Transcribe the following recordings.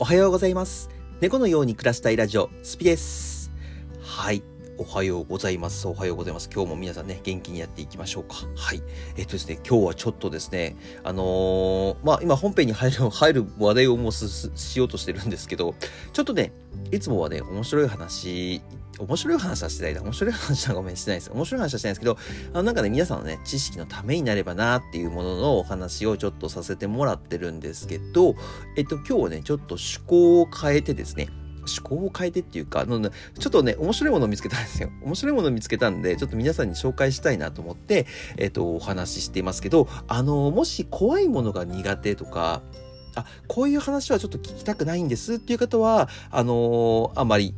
おはようございます。猫のように暮らしたいラジオ、スピです。はい。おはようございます。おはようございます。今日も皆さんね、元気にやっていきましょうか。はい。えっとですね、今日はちょっとですね、あのーまあ、今本編に入る、入る話題をもうしようとしてるんですけど、ちょっとね、いつもはね、面白い話、面白い話はしてないな。面白い話はごめん、してないです。面白い話はしてないですけど、あの、なんかね、皆さんのね、知識のためになればなっていうもののお話をちょっとさせてもらってるんですけど、えっと、今日はね、ちょっと趣向を変えてですね、趣向を変えてっていうか、ちょっとね、面白いものを見つけたんですよ。面白いものを見つけたんで、ちょっと皆さんに紹介したいなと思って、えっと、お話ししていますけど、あの、もし怖いものが苦手とか、あ、こういう話はちょっと聞きたくないんですっていう方は、あのあまり、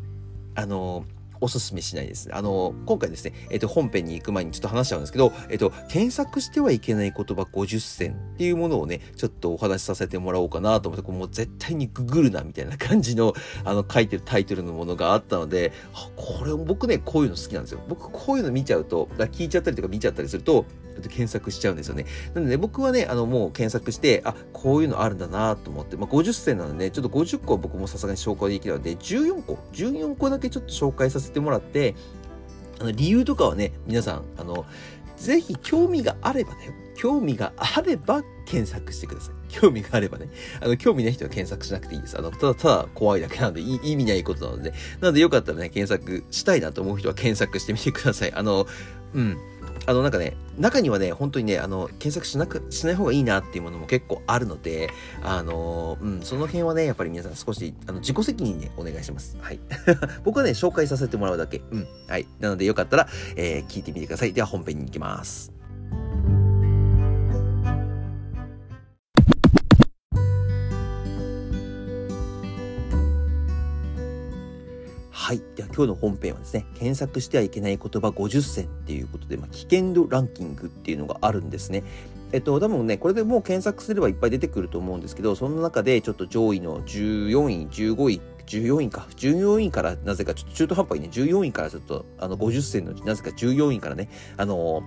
あのおすすめしないです。あの、今回ですね、えっと、本編に行く前にちょっと話しちゃうんですけど、えっと、検索してはいけない言葉50選っていうものをね、ちょっとお話しさせてもらおうかなと思って、これもう絶対にググるなみたいな感じの、あの、書いてるタイトルのものがあったので、これ、僕ね、こういうの好きなんですよ。僕、こういうの見ちゃうと、だ聞いちゃったりとか見ちゃったりすると、検索しちゃうんですよね。なので、僕はね、あの、もう検索して、あ、こういうのあるんだなと思って、まあ、50選なので、ちょっと50個は僕もさすがに紹介できるので、14個、14個だけちょっと紹介させてもらって、あの、理由とかはね、皆さん、あの、ぜひ興味があればだよ。興味があれば検索してください。興味があればね。あの、興味ない人は検索しなくていいです。あの、ただただ怖いだけなので、意味ないことなので。なので、よかったらね、検索したいなと思う人は検索してみてください。あの、うん。あの、なんかね、中にはね、本当にね、あの、検索しなく、しない方がいいなっていうものも結構あるので、あの、うん、その辺はね、やっぱり皆さん少し、あの、自己責任でお願いします。はい。僕はね、紹介させてもらうだけ。うん。はい。なので、よかったら、えー聞いてみてください。では、本編に行きます。はい。では今日の本編はですね、検索してはいけない言葉50選っていうことで、まあ、危険度ランキングっていうのがあるんですね。えっと、多分ね、これでもう検索すればいっぱい出てくると思うんですけど、その中でちょっと上位の14位、15位、14位か。14位から、なぜかちょっと中途半端にね、14位からちょっと、あの、50選のうち、なぜか14位からね、あの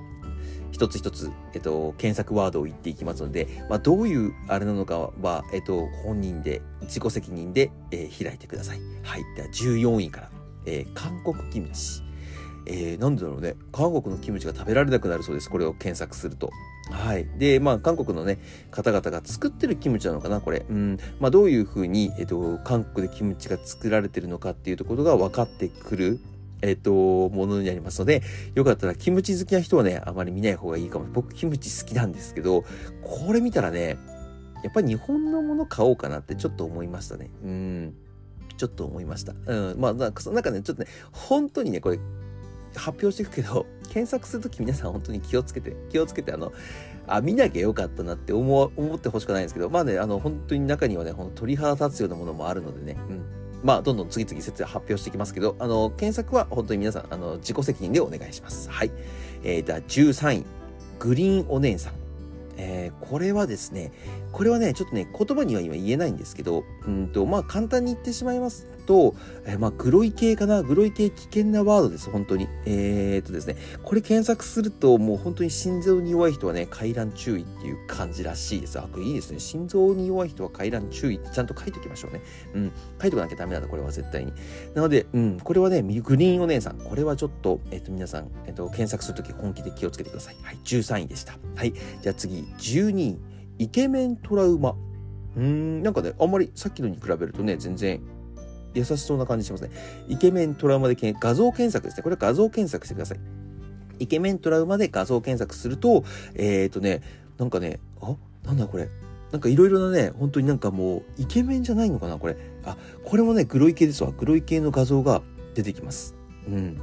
一つ一つ、えっと、検索ワードを言っていきますので、まあ、どういうあれなのかは、えっと、本人で、自己責任で、えー開いてください。はい。では、14位から。えー韓国キムチ。えー、なんだろうね。韓国のキムチが食べられなくなるそうです。これを検索すると。はい。で、まあ、韓国のね、方々が作ってるキムチなのかな、これ。うん。まあ、どういうふうに、えっと、韓国でキムチが作られてるのかっていうところが分かってくる、えっと、ものになりますので、よかったらキムチ好きな人はね、あまり見ない方がいいかも。僕、キムチ好きなんですけど、これ見たらね、やっぱり日本のもの買おうかなってちょっと思いましたね。うん。ちょっと思いました。うん。まあ、なんかなんかね、ちょっとね、本当にね、これ、発表していくけど、検索するとき皆さん本当に気をつけて、気をつけて、あの、あ、見なきゃよかったなって思思ってほしくないんですけど、まあね、あの、本当に中にはね、ほんと鳥肌立つようなものもあるのでね、うん。まあ、どんどん次々説発表していきますけど、あの、検索は本当に皆さん、あの、自己責任でお願いします。はい。えー、では、13位、グリーンお姉さん。えーこれはですね、これはね、ちょっとね、言葉には今言えないんですけど、うんと、まあ、簡単に言ってしまいますと、えまあ、グロい系かなグロい系危険なワードです、本当に。えー、っとですね、これ検索すると、もう本当に心臓に弱い人はね、回覧注意っていう感じらしいです。あ、これいいですね。心臓に弱い人は回覧注意ってちゃんと書いておきましょうね。うん。書いておかなきゃダメなんだ、これは絶対に。なので、うん、これはね、グリーンお姉さん。これはちょっと、えっ、と、皆さん、えっ、と、検索するとき本気で気をつけてください。はい、13位でした。はい。じゃあ次、12位。イケメントラウマ。うーん、なんかね、あんまりさっきのに比べるとね、全然優しそうな感じしますね。イケメントラウマで画像検索ですね。これは画像検索してください。イケメントラウマで画像検索すると、えっ、とね、なんかね、あ、なんだこれ。なんかいろいろなね、本当になんかもう、イケメンじゃないのかなこれ。あ、これもね、グロい系ですわ。グロい系の画像が出てきます。うん。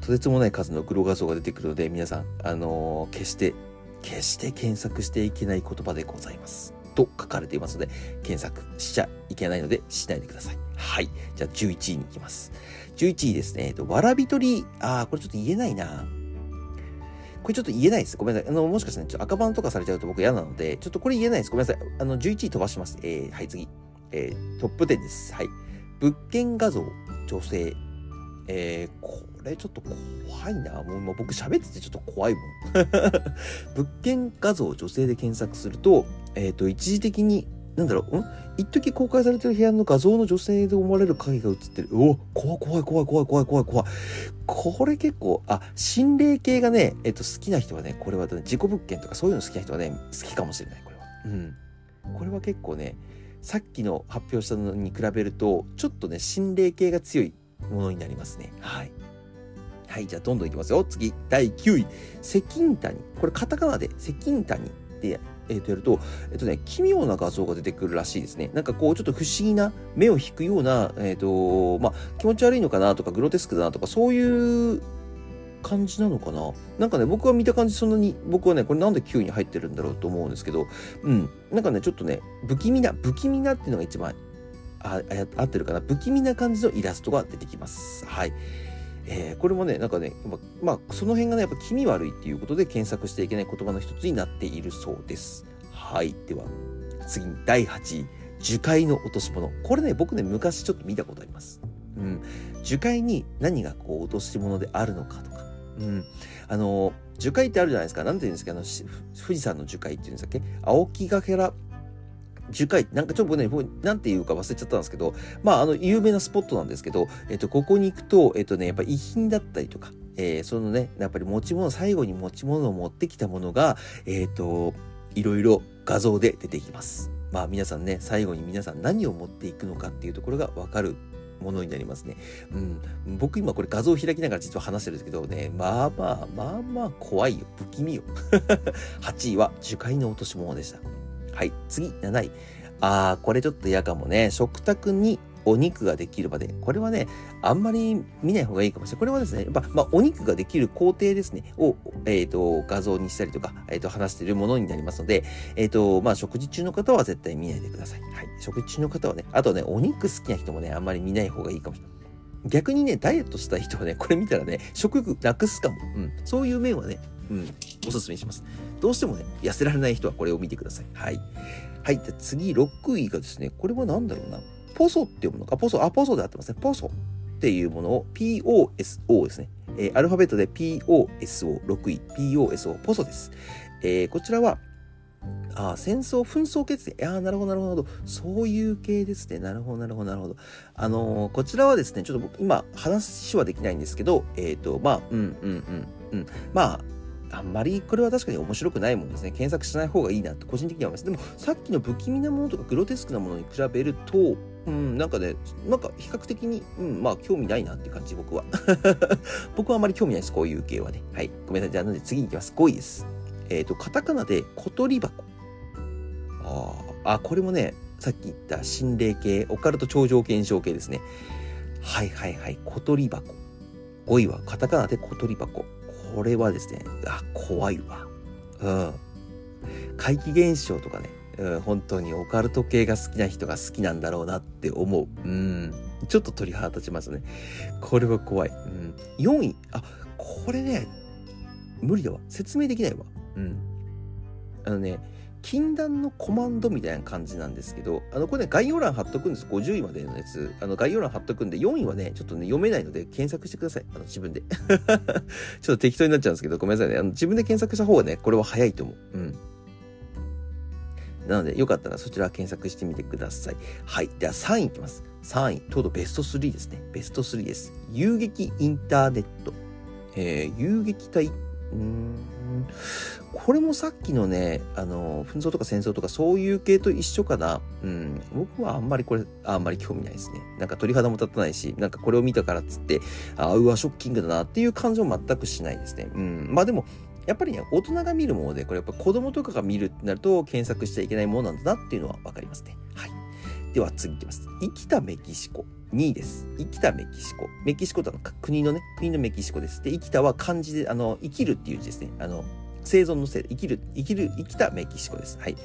とてつもない数のグロ画像が出てくるので、皆さん、あのー決して、決して検索していけない言葉でございます。と書かれていますので、検索しちゃいけないので、しないでください。はい。じゃあ11位に行きます。11位ですね。えっと、わらびとり、あー、これちょっと言えないな。これちょっと言えないです。ごめんなさい。あの、もしかしたら、ちょっと赤番とかされちゃうと僕嫌なので、ちょっとこれ言えないです。ごめんなさい。あの、11位飛ばします。えー、はい、次。えー、トップ10です。はい。物件画像、女性。えー、これちょっと怖いな。もうもう僕喋っててちょっと怖いもん。物件画像を女性で検索すると、えっ、と、一時的に、なんだろう、ん？一時公開されてる部屋の画像の女性で思われる影が映ってる。お怖い怖い怖い怖い怖い怖い怖い。これ結構、あ、心霊系がね、えっと、好きな人はね、これは、ね、事故物件とかそういうの好きな人はね、好きかもしれない、これは。うん。これは結構ね、さっきの発表したのに比べると、ちょっとね、心霊系が強いものになりますね。はい。はい、じゃあどんどんいきますよ。次、第9位。赤金谷。これカタカナで赤金谷ってえー、とやると、えっ、とね、奇妙な画像が出てくるらしいですね。なんかこう、ちょっと不思議な、目を引くような、えっ、ー、と、まあ、気持ち悪いのかなとか、グロテスクだなとか、そういう感じなのかななんかね、僕は見た感じそんなに、僕はね、これなんで9位に入ってるんだろうと思うんですけど、うん。なんかね、ちょっとね、不気味な、不気味なっていうのが一番あ合ってるかな？不気味な感じのイラストが出てきます。はい。えー、これもね、なんかね、まあ、その辺がね、やっぱ気味悪いっていうことで検索していけない言葉の一つになっているそうです。はい。では、次に第8位。樹海の落とし物。これね、僕ね、昔ちょっと見たことあります。うん。樹海に何がこう落とし物であるのかとか。うん。あの、樹海ってあるじゃないですか。なんて言うんですか？あの、富士山の樹海っていうんですかっけ？青木がけら樹海、なんかちょっとね、なんていうか忘れちゃったんですけど、まあ、あの、有名なスポットなんですけど、えっと、ここに行くと、えっとね、やっぱ遺品だったりとか、えー、そのね、やっぱり持ち物、最後に持ち物を持ってきたものが、えっ、と、いろいろ画像で出てきます。まあ皆さんね、最後に皆さん何を持っていくのかっていうところがわかるものになりますね。うん。僕今これ画像を開きながら実は話してるんですけどね、まあまあ、まあまあ怖いよ。不気味よ。8位は樹海の落とし物でした。はい。次、7位。あー、これちょっと嫌かもね。食卓にお肉ができるまで。これはね、あんまり見ない方がいいかもしれない。これはですね、やっぱ、まあ、お肉ができる工程ですね、を、えっ、ー、と、画像にしたりとか、えっ、ー、と、話しているものになりますので、えっ、ー、と、まあ、食事中の方は絶対見ないでください。はい。食事中の方はね、あとね、お肉好きな人もね、あんまり見ない方がいいかもしれない。逆にね、ダイエットした人はね、これ見たらね、食欲なくすかも。うん。そういう面はね、うん、おすすめします。どうしてもね、痩せられない人はこれを見てください。はい。はい。で次、6位がですね、これは何だろうな。ポソって読むのか、ポソ、あ、ポソで合ってますね。ポソっていうものを POSO ですね。えー、アルファベットで POSO、6位、POSO、ポソです。えー、こちらは、あ戦争、紛争決定。ああ、なるほど、なるほど。そういう系ですね。なるほど、なるほど、なるほど。あのー、こちらはですね、ちょっと僕、今、話はできないんですけど、えっ、ー、と、まあ、うん、うん、うん、うん。まあ、あんまりこれは確かに面白くないものですね。検索しない方がいいなって個人的には思います。でも、さっきの不気味なものとかグロテスクなものに比べると、うん、なんかね、なんか比較的に、うん、まあ興味ないなって感じ、僕は。僕はあまり興味ないです、こういう系はね。はい。ごめんなさい。じゃあ、なんで次に行きます。5位です。えっ、ー、と、カタカナで小鳥箱。ああ、これもね、さっき言った心霊系、オカルト超常現象系ですね。はいはいはい、小鳥箱。5位はカタカナで小鳥箱。これはですね、あ、怖いわ。うん。怪奇現象とかね、うん、本当にオカルト系が好きな人が好きなんだろうなって思う。うん。ちょっと鳥肌立ちますね。これは怖い。うん。4位。あ、これね、無理だわ。説明できないわ。うん。あのね、禁断のコマンドみたいな感じなんですけど、あの、これね、概要欄貼っとくんです。50位までのやつ。あの、概要欄貼っとくんで、4位はね、ちょっとね、読めないので、検索してください。あの、自分で。ちょっと適当になっちゃうんですけど、ごめんなさいね。あの、自分で検索した方がね、これは早いと思う。うん。なので、よかったらそちら検索してみてください。はい。では3位いきます。3位、とうとうベスト3ですね。ベスト3です。遊撃インターネット。えー、遊撃隊？うーこれもさっきのね、あの、紛争とか戦争とかそういう系と一緒かな。うん。僕はあんまりこれ、あんまり興味ないですね。なんか鳥肌も立たないし、なんかこれを見たからっつって、あうわ、ショッキングだなっていう感情全くしないですね。うん。まあでも、やっぱりね、大人が見るもので、これやっぱ子供とかが見るってなると検索しちゃいけないものなんだなっていうのはわかりますね。はい。では次いきます。生きたメキシコ。2位です。生きたメキシコ。メキシコとは国のね、国のメキシコです。で、生きたは漢字で、あの、生きるっていう字ですね。あの、生存のせい、生きる、生きる、生きたメキシコです。はい。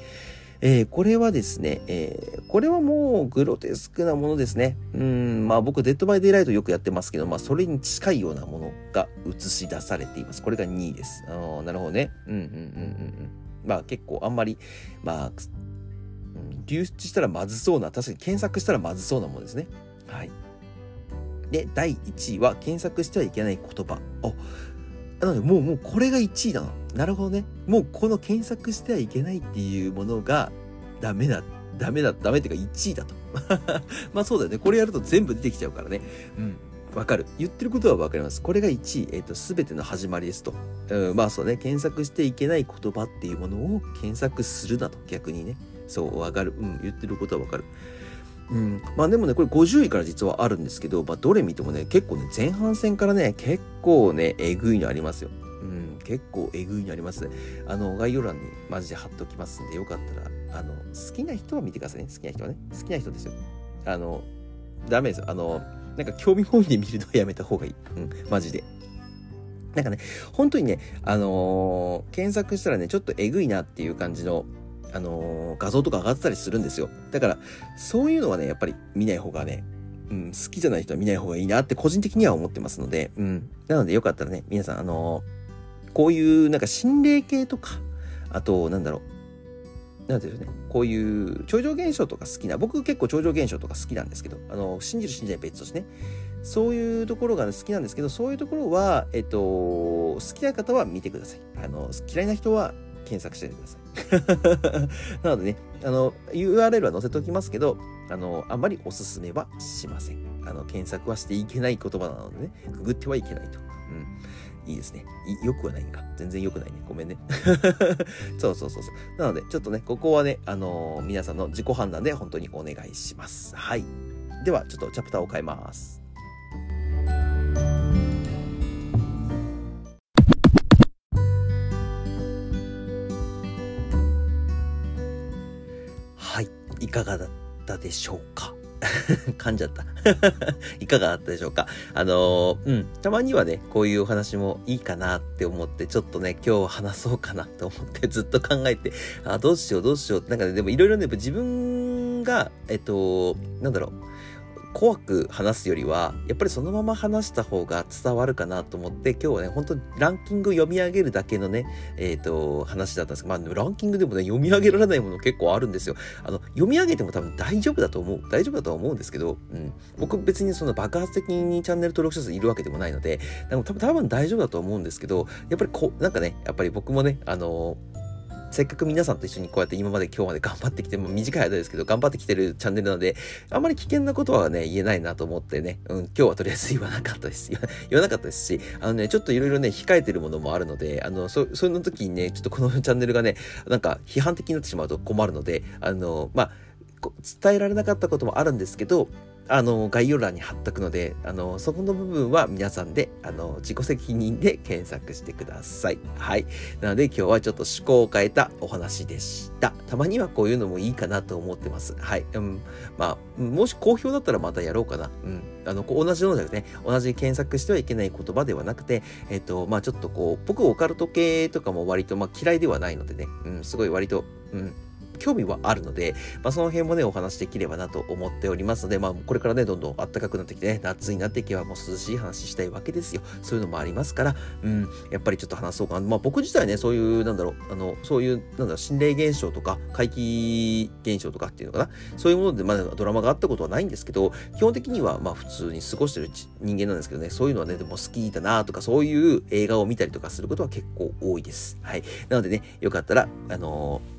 えー、これはですね、えー、これはもうグロテスクなものですね。うん、まあ僕、 Dead by Daylight よくやってますけど、まあそれに近いようなものが映し出されています。これが2位です。あなるほどね。うんうんうんうんうん。まあ結構あんまり、まあ、流出したらまずそうな、確かに検索したらまずそうなものですね。はい。で、第1位は検索してはいけない言葉。あ、なのでもう、もうこれが1位だな。なるほどね。もうこの検索してはいけないっていうものがダメだ。ダメだ、ダメっていうか1位だと。まあそうだよね。これやると全部出てきちゃうからね。うん。わかる。言ってることはわかります。これが1位、えっ、ー、と、すべての始まりですと。うん、まあそうね、検索していけない言葉っていうものを検索するなと、逆にね。そう、わかる。うん、言ってることはわかる。うん、まあでもねこれ50位から実はあるんですけど、まあ、どれ見てもね結構ね前半戦からね結構ねえぐいのありますよ。うん、結構えぐいのありますね。あの概要欄にマジで貼っときますんでよかったらあの好きな人は見てくださいね好きな人はね好きな人ですよ。あのダメですよあのなんか興味本位で見るのはやめた方がいい。うん、マジで。なんかね、本当にね、あのー、検索したらね、ちょっとえぐいなっていう感じのあの、画像とか上がってたりするんですよ。だから、そういうのはね、やっぱり見ない方がね、うん、好きじゃない人は見ない方がいいなって個人的には思ってますので、うん。なのでよかったらね、皆さん、あの、こういうなんか心霊系とか、あと、なんだろう、なんていうね、こういう超常現象とか好きな、僕結構超常現象とか好きなんですけど、あの、信じる信じない別としてね、そういうところが、ね好きなんですけど、そういうところは、えっと、好きな方は見てください。あの、嫌いな人は検索しててください。なのでね、あの、URL は載せておきますけど、あの、あんまりおすすめはしません。あの、検索はしていけない言葉なのでね、くぐってはいけないと。うん。いいですね。よくはないんか。全然よくないね。ごめんね。そうそうそうそう。なので、ちょっとね、ここはね、あのー、皆さんの自己判断で本当にお願いします。はい。では、ちょっとチャプターを変えます。いかがだったでしょうか？噛んじゃった。いかがだったでしょうか？あのー、うん、たまにはね、こういうお話もいいかなって思って、ちょっとね、今日話そうかなと思って ずっと考えて、あ、どうしようどうしようって。なんかね、でもいろいろね、自分が、えっと、なんだろう、怖く話すよりは、やっぱりそのまま話した方が伝わるかなと思って、今日はね、本当ランキング読み上げるだけのね、えっ、ー、と、話だったんですけど、まあ、ランキングでもね、読み上げられないもの結構あるんですよ。あの、読み上げても多分大丈夫だと思う。大丈夫だとは思うんですけど、うん。僕別にその爆発的にチャンネル登録者数いるわけでもないので、でも多分多分大丈夫だと思うんですけど、やっぱりこう、なんかね、やっぱり僕もね、あのーせっかく皆さんと一緒にこうやって今まで今日まで頑張ってきて、も短い間ですけど、頑張ってきてるチャンネルなので、あんまり危険なことはね、言えないなと思ってね、うん、今日はとりあえず言わなかったです。言わなかったですし、あのね、ちょっといろいろね、控えてるものもあるので、あの、そ、その時にね、ちょっとこのチャンネルがね、なんか批判的になってしまうと困るので、あの、まあ、伝えられなかったこともあるんですけど、あの、概要欄に貼っとくので、あの、そこの部分は皆さんで、あの、自己責任で検索してください。はい。なので今日はちょっと思考を変えたお話でした。たまにはこういうのもいいかなと思ってます。はい。うん。まあ、もし好評だったらまたやろうかな。うん。あの、こう同じようなですね、同じ検索してはいけない言葉ではなくて、えっと、まあちょっとこう、僕オカルト系とかも割と、まあ嫌いではないのでね、うん、すごい割と、うん、興味はあるので、まあ、その辺もね、お話できればなと思っておりますので、まあ、これからね、どんどん暖かくなってきてね、夏になっていけばもう涼しい話したいわけですよ。そういうのもありますから、うん、やっぱりちょっと話そうかな。まあ、僕自体ね、そういう、なんだろう、あの、そういう、なんだろう、心霊現象とか、怪奇現象とかっていうのかな。そういうもので、まだドラマがあったことはないんですけど、基本的には、まあ、普通に過ごしてる人間なんですけどね、そういうのはね、でも好きだなとか、そういう映画を見たりとかすることは結構多いです。はい。なのでね、よかったら、あのー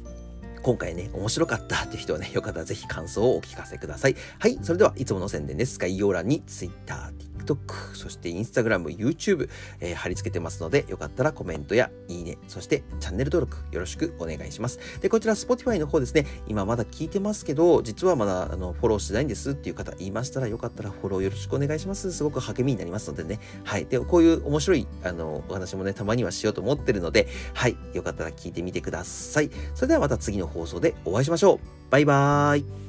今回ね、面白かったっていう人はね、よかったらぜひ感想をお聞かせください。はい、それではいつもの宣伝です。概要欄に Twitter、TikTok、そして Instagram、YouTube、えー、貼り付けてますので、よかったらコメントやいいね、そしてチャンネル登録よろしくお願いします。で、こちら Spotify の方ですね、今まだ聞いてますけど、実はまだあのフォローしてないんですっていう方言いましたら、よかったらフォローよろしくお願いします。すごく励みになりますのでね。はい。で、こういう面白いあのお話もね、たまにはしようと思ってるので、はい。よかったら聞いてみてください。それではまた次の放送でお会いしましょう。バイバーイ。